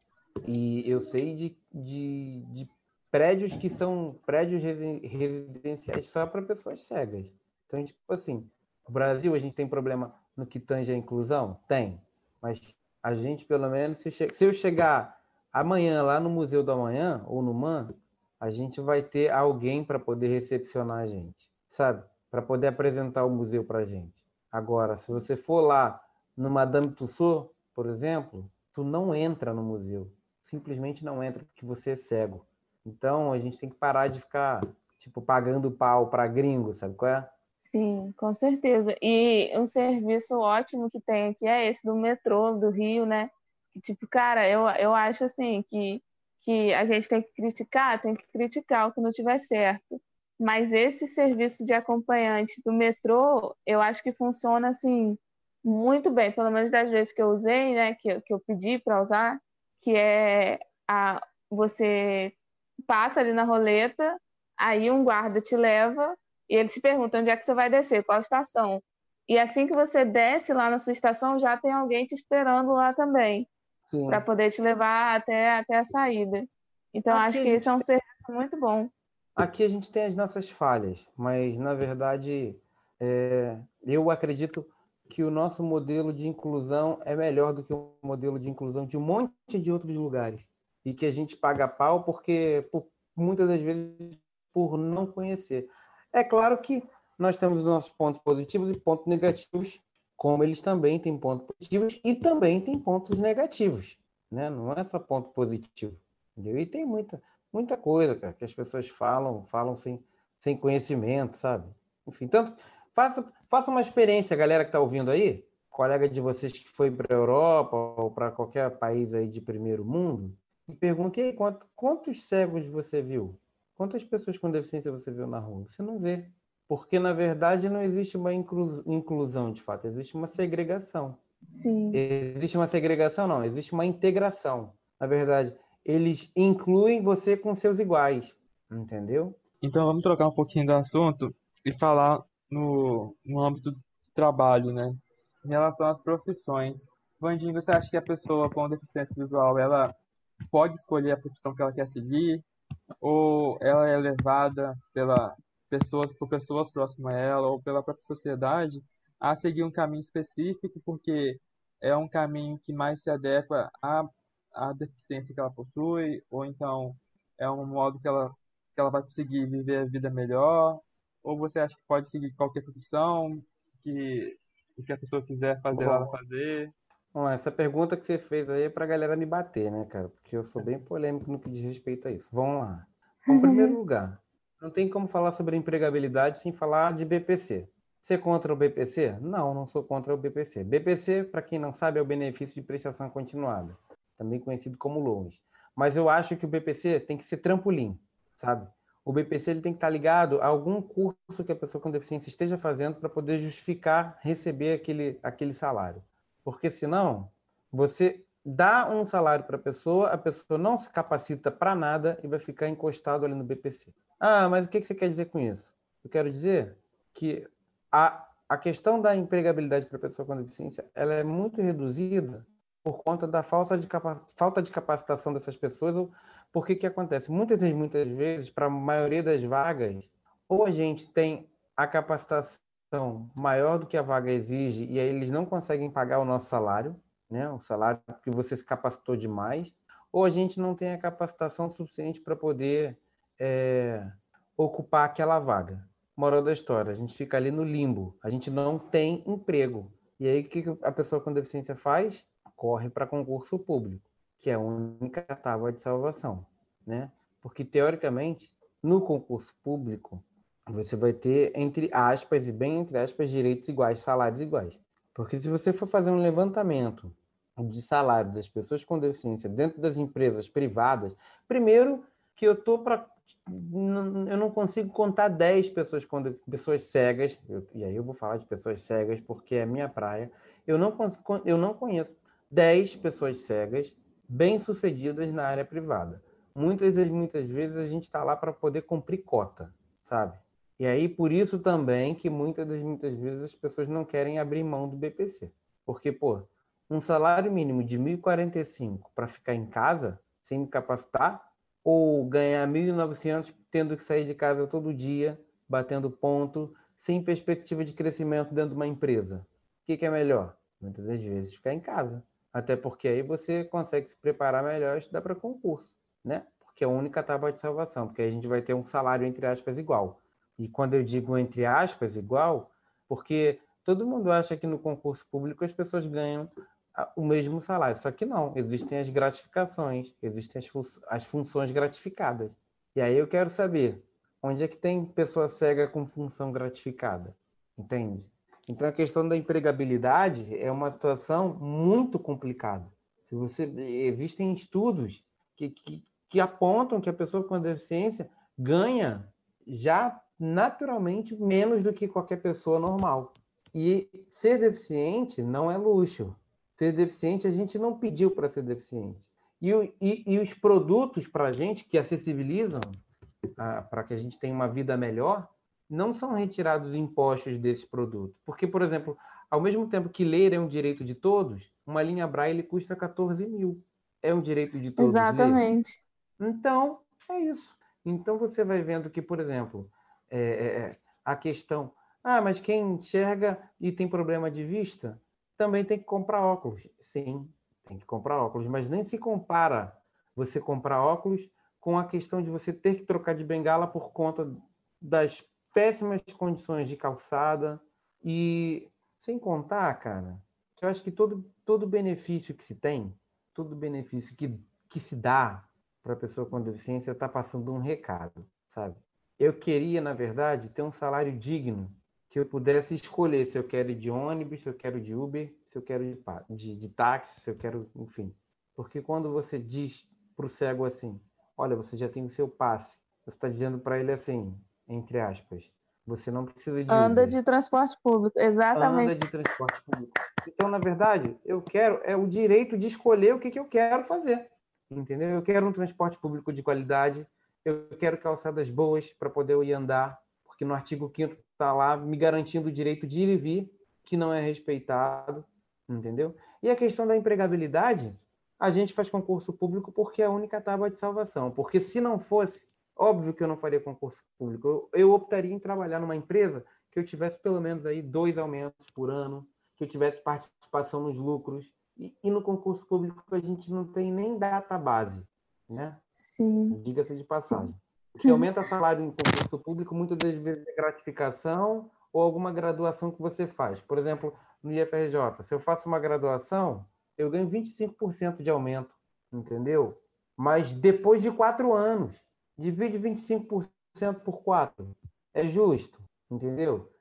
E eu sei de, de, de prédios que são prédios residenciais só para pessoas cegas. Então, tipo assim, no Brasil a gente tem problema no que tange a inclusão? Tem. Mas a gente, pelo menos, se, se eu chegar amanhã lá no Museu do Amanhã, ou no MAN, a gente vai ter alguém para poder recepcionar a gente, sabe? Para poder apresentar o museu para a gente. Agora, se você for lá no Madame Tussauds, por exemplo, tu não entra no museu. Simplesmente não entra porque você é cego. Então, a gente tem que parar de ficar, tipo, pagando pau para gringo, sabe qual é? Sim, com certeza. E um serviço ótimo que tem aqui é esse do metrô do Rio, né? Tipo, cara, eu, eu acho assim que que a gente tem que criticar, tem que criticar o que não tiver certo. Mas esse serviço de acompanhante do metrô, eu acho que funciona assim muito bem, pelo menos das vezes que eu usei, né, que, que eu pedi para usar, que é a você passa ali na roleta, aí um guarda te leva e ele te pergunta onde é que você vai descer, qual estação. E assim que você desce lá na sua estação, já tem alguém te esperando lá também para poder te levar até, até a saída. Então, Aqui acho que esse é um serviço muito bom. Aqui a gente tem as nossas falhas, mas, na verdade, é, eu acredito que o nosso modelo de inclusão é melhor do que o modelo de inclusão de um monte de outros lugares. E que a gente paga pau porque, por, muitas das vezes, por não conhecer. É claro que nós temos nossos pontos positivos e pontos negativos como eles também têm pontos positivos e também têm pontos negativos, né? Não é só ponto positivo, entendeu? E tem muita, muita coisa, cara, que as pessoas falam, falam sem, sem conhecimento, sabe? Enfim, tanto faça, faça uma experiência, galera que está ouvindo aí, colega de vocês que foi para a Europa ou para qualquer país aí de primeiro mundo, e pergunte aí quantos, quantos cegos você viu? Quantas pessoas com deficiência você viu na rua? Você não vê. Porque, na verdade, não existe uma inclusão, de fato, existe uma segregação. Sim. Existe uma segregação, não, existe uma integração. Na verdade, eles incluem você com seus iguais, entendeu? Então, vamos trocar um pouquinho do assunto e falar no, no âmbito do trabalho, né? Em relação às profissões. Vandinho, você acha que a pessoa com deficiência visual, ela pode escolher a profissão que ela quer seguir? Ou ela é levada pela pessoas por pessoas próximas a ela ou pela própria sociedade a seguir um caminho específico porque é um caminho que mais se adequa à, à deficiência que ela possui ou então é um modo que ela que ela vai conseguir viver a vida melhor ou você acha que pode seguir qualquer profissão que o que a pessoa quiser fazer ela fazer Bom, essa pergunta que você fez aí é para a galera me bater, né, cara? Porque eu sou bem polêmico no que diz respeito a isso. Vamos lá. Em primeiro lugar, não tem como falar sobre empregabilidade sem falar de BPC. Você é contra o BPC? Não, não sou contra o BPC. BPC, para quem não sabe, é o benefício de prestação continuada, também conhecido como LOAS. Mas eu acho que o BPC tem que ser trampolim, sabe? O BPC ele tem que estar ligado a algum curso que a pessoa com deficiência esteja fazendo para poder justificar receber aquele, aquele salário. Porque senão, você dá um salário para a pessoa, a pessoa não se capacita para nada e vai ficar encostado ali no BPC. Ah, mas o que você quer dizer com isso? Eu quero dizer que a, a questão da empregabilidade para a pessoa com deficiência ela é muito reduzida por conta da falta de, falta de capacitação dessas pessoas. Por que que acontece? Muitas muitas vezes, para a maioria das vagas, ou a gente tem a capacitação maior do que a vaga exige e aí eles não conseguem pagar o nosso salário, né? O salário que você se capacitou demais, ou a gente não tem a capacitação suficiente para poder é, ocupar aquela vaga. Moral da história, a gente fica ali no limbo, a gente não tem emprego. E aí o que a pessoa com deficiência faz? Corre para concurso público, que é a única tábua de salvação, né? Porque teoricamente, no concurso público, você vai ter entre aspas e bem entre aspas direitos iguais, salários iguais. Porque se você for fazer um levantamento de salário das pessoas com deficiência dentro das empresas privadas, primeiro que eu tô para eu não consigo contar 10 pessoas quando pessoas cegas, eu, e aí eu vou falar de pessoas cegas porque é minha praia. Eu não, eu não conheço 10 pessoas cegas bem-sucedidas na área privada. Muitas das muitas vezes a gente está lá para poder cumprir cota, sabe? E aí por isso também que muitas das muitas vezes as pessoas não querem abrir mão do BPC. Porque, pô, um salário mínimo de 1.045 para ficar em casa sem me capacitar ou ganhar 1.900 tendo que sair de casa todo dia, batendo ponto, sem perspectiva de crescimento dentro de uma empresa? O que, que é melhor? Muitas das vezes ficar em casa. Até porque aí você consegue se preparar melhor e estudar para concurso, né? Porque é a única tábua de salvação, porque a gente vai ter um salário, entre aspas, igual. E quando eu digo entre aspas, igual, porque todo mundo acha que no concurso público as pessoas ganham o mesmo salário. Só que não, existem as gratificações, existem as, fun as funções gratificadas. E aí eu quero saber, onde é que tem pessoa cega com função gratificada? Entende? Então a questão da empregabilidade é uma situação muito complicada. Se você existem estudos que, que, que apontam que a pessoa com deficiência ganha já naturalmente menos do que qualquer pessoa normal. E ser deficiente não é luxo. Ser deficiente, a gente não pediu para ser deficiente. E, e, e os produtos para a gente que acessibilizam para que a gente tenha uma vida melhor não são retirados impostos desses produtos. Porque, por exemplo, ao mesmo tempo que ler é um direito de todos, uma linha braille custa 14 mil. É um direito de todos. Exatamente. Ler. Então, é isso. Então você vai vendo que, por exemplo, é, é, é a questão ah, mas quem enxerga e tem problema de vista também tem que comprar óculos. Sim, tem que comprar óculos, mas nem se compara você comprar óculos com a questão de você ter que trocar de bengala por conta das péssimas condições de calçada e sem contar, cara, eu acho que todo todo benefício que se tem, todo benefício que que se dá para a pessoa com deficiência está passando um recado, sabe? Eu queria, na verdade, ter um salário digno que eu pudesse escolher se eu quero ir de ônibus, se eu quero de Uber, se eu quero de, de, de táxi, se eu quero, enfim. Porque quando você diz para o cego assim, olha, você já tem o seu passe, você está dizendo para ele assim, entre aspas, você não precisa de Anda Uber. de transporte público, exatamente. Anda de transporte público. Então, na verdade, eu quero é o direito de escolher o que, que eu quero fazer. Entendeu? Eu quero um transporte público de qualidade, eu quero calçadas boas para poder ir andar, porque no artigo 5 está lá me garantindo o direito de ir e vir, que não é respeitado, entendeu? E a questão da empregabilidade, a gente faz concurso público porque é a única tábua de salvação. Porque se não fosse, óbvio que eu não faria concurso público. Eu, eu optaria em trabalhar numa empresa que eu tivesse pelo menos aí dois aumentos por ano, que eu tivesse participação nos lucros. E, e no concurso público a gente não tem nem data base, né? Sim. Diga-se de passagem. O que aumenta salário em concurso público muitas das vezes é gratificação ou alguma graduação que você faz. Por exemplo, no IFRJ, se eu faço uma graduação, eu ganho 25% de aumento, entendeu? Mas depois de quatro anos, divide 25% por quatro. É justo, entendeu?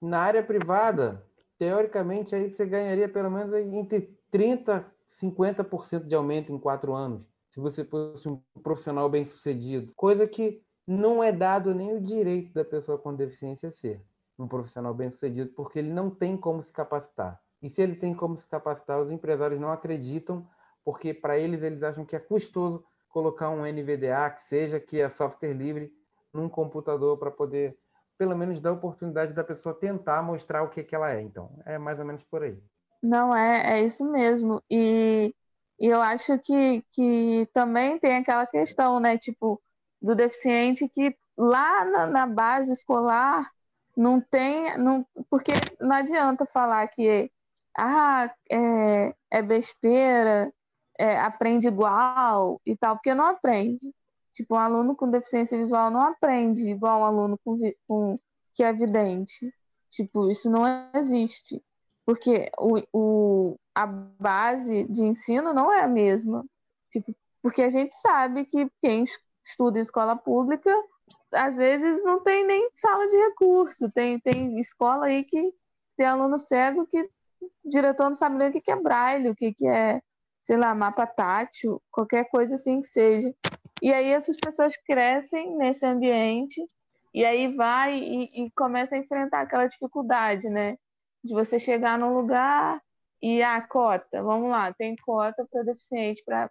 Na área privada, teoricamente, aí você ganharia pelo menos entre 30% e 50% de aumento em quatro anos se você fosse um profissional bem sucedido. Coisa que não é dado nem o direito da pessoa com deficiência ser um profissional bem sucedido, porque ele não tem como se capacitar. E se ele tem como se capacitar, os empresários não acreditam, porque para eles eles acham que é custoso colocar um NVDA, que seja que é software livre, num computador para poder, pelo menos, dar a oportunidade da pessoa tentar mostrar o que, que ela é. Então, é mais ou menos por aí. Não, é, é isso mesmo. E e eu acho que, que também tem aquela questão, né? Tipo, do deficiente que lá na, na base escolar não tem. Não, porque não adianta falar que ah, é, é besteira, é, aprende igual e tal, porque não aprende. Tipo, um aluno com deficiência visual não aprende igual um aluno com, com que é vidente. Tipo, isso não existe. Porque o, o, a base de ensino não é a mesma. Tipo, porque a gente sabe que quem estuda em escola pública, às vezes não tem nem sala de recurso. Tem, tem escola aí que tem aluno cego que o diretor não sabe nem o que é braille, o que é, sei lá, mapa tátil, qualquer coisa assim que seja. E aí essas pessoas crescem nesse ambiente e aí vai e, e começa a enfrentar aquela dificuldade, né? De você chegar num lugar e a cota, vamos lá, tem cota para deficiente para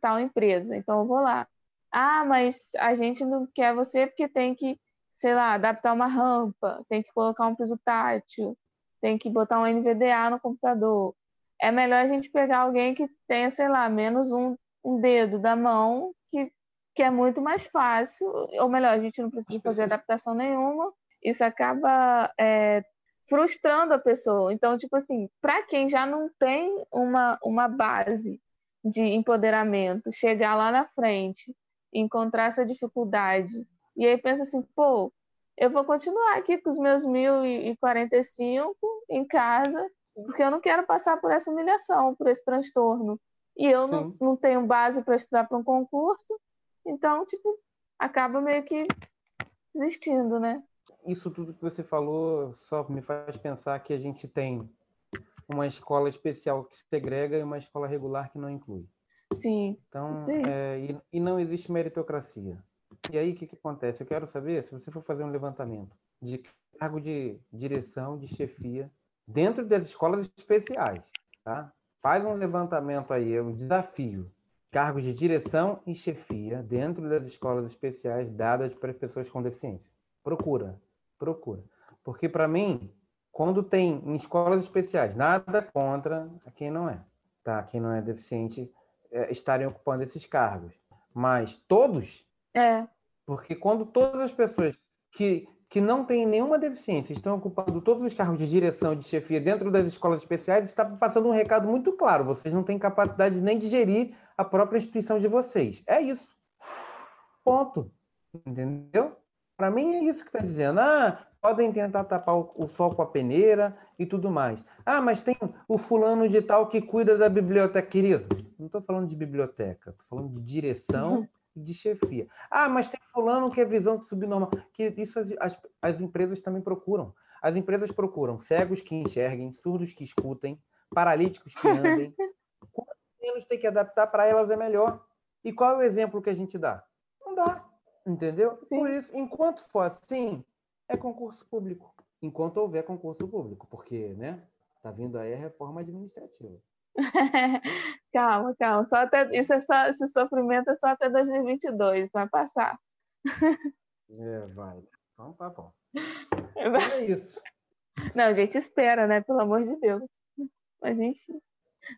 tal empresa, então eu vou lá. Ah, mas a gente não quer você porque tem que, sei lá, adaptar uma rampa, tem que colocar um piso tátil, tem que botar um NVDA no computador. É melhor a gente pegar alguém que tenha, sei lá, menos um, um dedo da mão, que, que é muito mais fácil, ou melhor, a gente não precisa fazer adaptação nenhuma, isso acaba é, frustrando a pessoa. Então, tipo assim, para quem já não tem uma, uma base de empoderamento, chegar lá na frente, encontrar essa dificuldade, e aí pensa assim, pô, eu vou continuar aqui com os meus 1045 em casa, porque eu não quero passar por essa humilhação, por esse transtorno. E eu não, não tenho base para estudar para um concurso, então, tipo, acaba meio que desistindo, né? Isso tudo que você falou só me faz pensar que a gente tem uma escola especial que segrega e uma escola regular que não inclui. Sim. Então, Sim. É, e, e, não existe meritocracia. E aí, o que, que acontece? Eu quero saber, se você for fazer um levantamento de cargo de direção, de chefia, dentro das escolas especiais, tá? Faz um levantamento aí, é um desafio. Cargos de direção e chefia dentro das escolas especiais dadas para pessoas com deficiência. Procura, procura. Porque, para mim, quando tem em escolas especiais, nada contra quem não é, tá? Quem não é deficiente é, estarem ocupando esses cargos. Mas todos. É. Porque quando todas as pessoas que, que não têm nenhuma deficiência estão ocupando todos os cargos de direção e de chefia dentro das escolas especiais, está passando um recado muito claro. Vocês não têm capacidade nem de gerir a própria instituição de vocês. É isso. Ponto. Entendeu? Para mim é isso que está dizendo. Ah, podem tentar tapar o sol com a peneira e tudo mais. Ah, mas tem o fulano de tal que cuida da biblioteca, querido. Não estou falando de biblioteca, estou falando de direção e de chefia. Ah, mas tem fulano que é visão subnormal. Que isso as, as, as empresas também procuram. As empresas procuram cegos que enxerguem, surdos que escutem, paralíticos que andem. Quanto menos tem que adaptar para elas é melhor. E qual é o exemplo que a gente dá? Entendeu? Sim. Por isso, enquanto for assim, é concurso público, enquanto houver concurso público, porque, né, tá vindo aí a reforma administrativa. calma, calma, só até, isso é só, esse sofrimento é só até 2022, vai passar. é, vai. Então tá bom. É isso. Não, a gente espera, né, pelo amor de Deus. Mas enfim.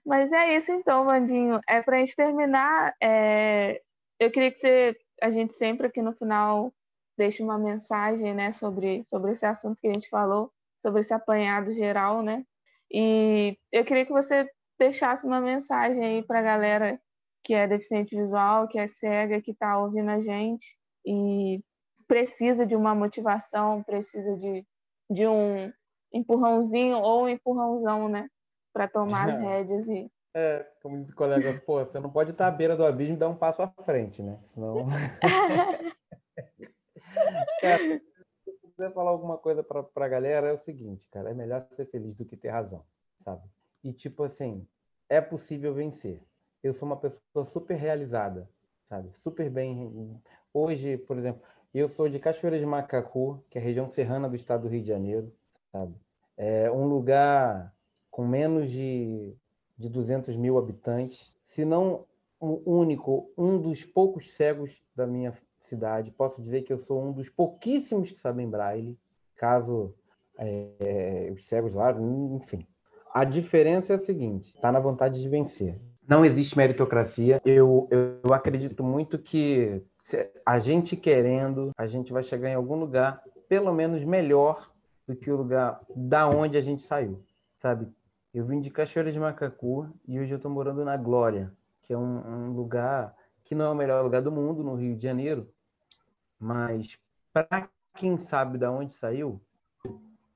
Mas é isso então, Vandinho. É para a gente terminar, é... eu queria que você, a gente sempre aqui no final deixe uma mensagem, né, sobre, sobre esse assunto que a gente falou, sobre esse apanhado geral, né? E eu queria que você deixasse uma mensagem aí para a galera que é deficiente visual, que é cega, que está ouvindo a gente e precisa de uma motivação, precisa de, de um empurrãozinho ou um empurrãozão, né? Para tomar as rédeas e. É, como o colega, pô, você não pode estar à beira do abismo e dar um passo à frente, né? Senão. Cara, se eu quiser falar alguma coisa para a galera, é o seguinte, cara, é melhor ser feliz do que ter razão, sabe? E tipo assim, é possível vencer. Eu sou uma pessoa super realizada, sabe? Super bem. Hoje, por exemplo, eu sou de Cachoeira de Macacu, que é a região serrana do estado do Rio de Janeiro, sabe? É um lugar com menos de, de 200 mil habitantes, se não o único, um dos poucos cegos da minha cidade. Posso dizer que eu sou um dos pouquíssimos que sabem braille, caso é, os cegos lá, enfim. A diferença é a seguinte: está na vontade de vencer. Não existe meritocracia. Eu, eu acredito muito que a gente querendo, a gente vai chegar em algum lugar, pelo menos melhor do que o lugar da onde a gente saiu, sabe? Eu vim de Cachoeira de Macacu e hoje eu estou morando na Glória, que é um, um, lugar que não é o melhor lugar do mundo, no Rio de Janeiro, mas para quem sabe de onde saiu,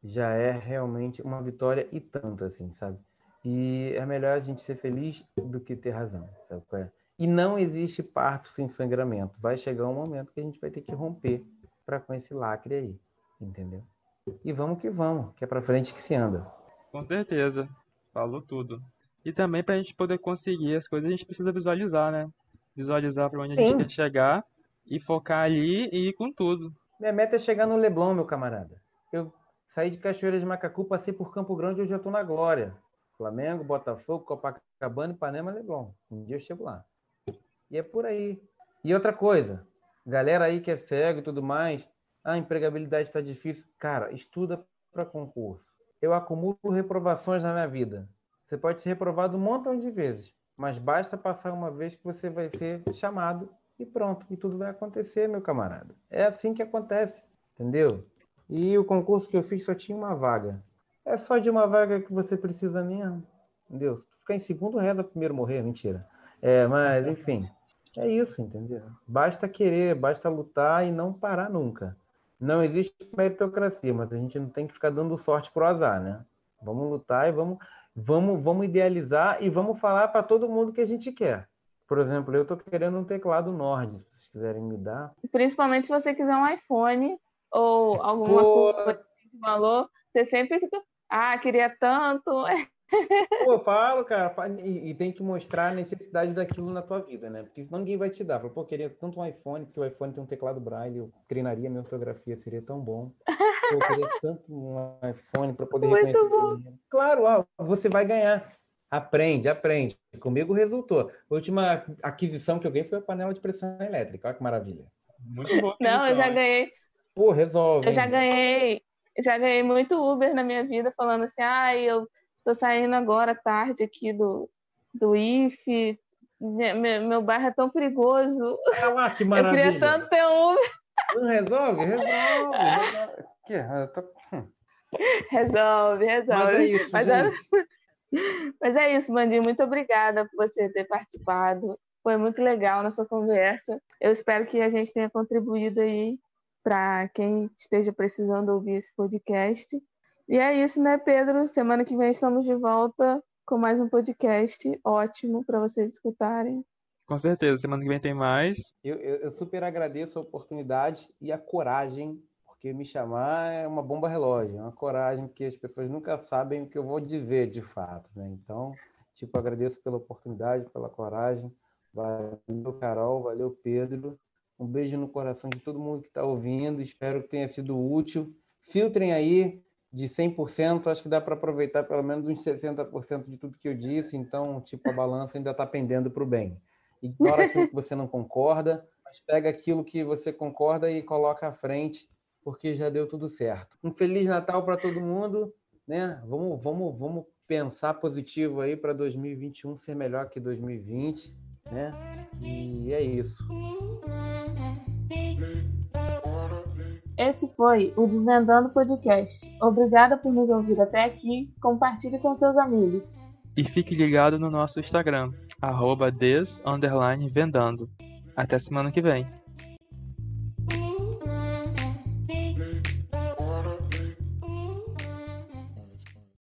já é realmente uma vitória e tanto, assim, sabe? E é melhor a gente ser feliz do que ter razão, sabe? É? E não existe parto sem sangramento. Vai chegar um momento que a gente vai ter que romper para com esse lacre aí, entendeu? E vamos que vamos, que é para frente que se anda. Com certeza, falou tudo. E também para a gente poder conseguir as coisas, a gente precisa visualizar, né? Visualizar para onde Sim. a gente quer chegar e focar ali e ir com tudo. Minha meta é chegar no Leblon, meu camarada. Eu saí de Cachoeira de Macacu, passei por Campo Grande e hoje eu estou na glória. Flamengo, Botafogo, Copacabana, Ipanema, Leblon. Um dia eu chego lá. E é por aí. E outra coisa, galera aí que é cego e tudo mais, a empregabilidade está difícil. Cara, estuda para concurso. Eu acumulo reprovações na minha vida. Você pode ser reprovado um montão de vezes, mas basta passar uma vez que você vai ser chamado e pronto, e tudo vai acontecer, meu camarada. É assim que acontece, entendeu? E o concurso que eu fiz só tinha uma vaga. É só de uma vaga que você precisa mesmo. Deus, tu ficar em segundo reza primeiro morrer, mentira. É, mas enfim, é isso, entendeu? Basta querer, basta lutar e não parar nunca. Não existe meritocracia, mas a gente não tem que ficar dando sorte pro azar, né? Vamos lutar e vamos, vamos, vamos idealizar e vamos falar para todo mundo que a gente quer. Por exemplo, eu estou querendo um teclado Nord, se vocês quiserem me dar. Principalmente se você quiser um iPhone ou alguma Pô... coisa de valor, você sempre fica, ah, queria tanto. Pô, eu falo, cara, e, e, tem que mostrar a necessidade daquilo na tua vida, né? Porque senão ninguém vai te dar. Pô, queria tanto um iPhone, porque o iPhone tem um teclado braille, eu treinaria minha ortografia, seria tão bom. Pô, eu queria tanto um iPhone para poder Muito reconhecer. Bom. Claro, ó, você vai ganhar. Aprende, aprende. Comigo resultou. A última aquisição que eu ganhei foi a panela de pressão elétrica. Olha que maravilha. Muito bom. Não, eu já ganhei. Pô, resolve. Eu já ganhei, já ganhei muito Uber na minha vida, falando assim, ah, eu tô saindo agora tarde aqui do, do IFE, meu, meu bairro é tão perigoso. Ah lá, que maravilha. Eu queria tanto ter um Uber. Não resolve? Resolve. resolve. Que? Tô... Hum. Resolve, resolve. Mas é isso, Mas, é... Mas é isso, Mandinho. Muito obrigada por você ter participado. Foi muito legal nossa conversa. Eu espero que a gente tenha contribuído aí para quem esteja precisando ouvir esse podcast. E é isso, né, Pedro? Semana que vem estamos de volta com mais um podcast ótimo para vocês escutarem. Com certeza, semana que vem tem mais. Eu, eu, eu, super agradeço a oportunidade e a coragem, porque me chamar é uma bomba relógio, é uma coragem que as pessoas nunca sabem o que eu vou dizer de fato, né? Então, tipo, agradeço pela oportunidade, pela coragem. Valeu, Carol, valeu, Pedro. Um beijo no coração de todo mundo que está ouvindo. Espero que tenha sido útil. Filtrem aí, de 100%, acho que dá para aproveitar pelo menos uns 60% de tudo que eu disse, então, tipo, a balança ainda está pendendo para o bem. Ignora aquilo que você não concorda, mas pega aquilo que você concorda e coloca à frente, porque já deu tudo certo. Um Feliz Natal para todo mundo, né? Vamos, vamos, vamos pensar positivo aí para 2021 ser melhor que 2020, né? E é isso. Esse foi o Desvendando Podcast. Obrigada por nos ouvir até aqui. Compartilhe com seus amigos. E fique ligado no nosso Instagram, arroba. Até semana que vem.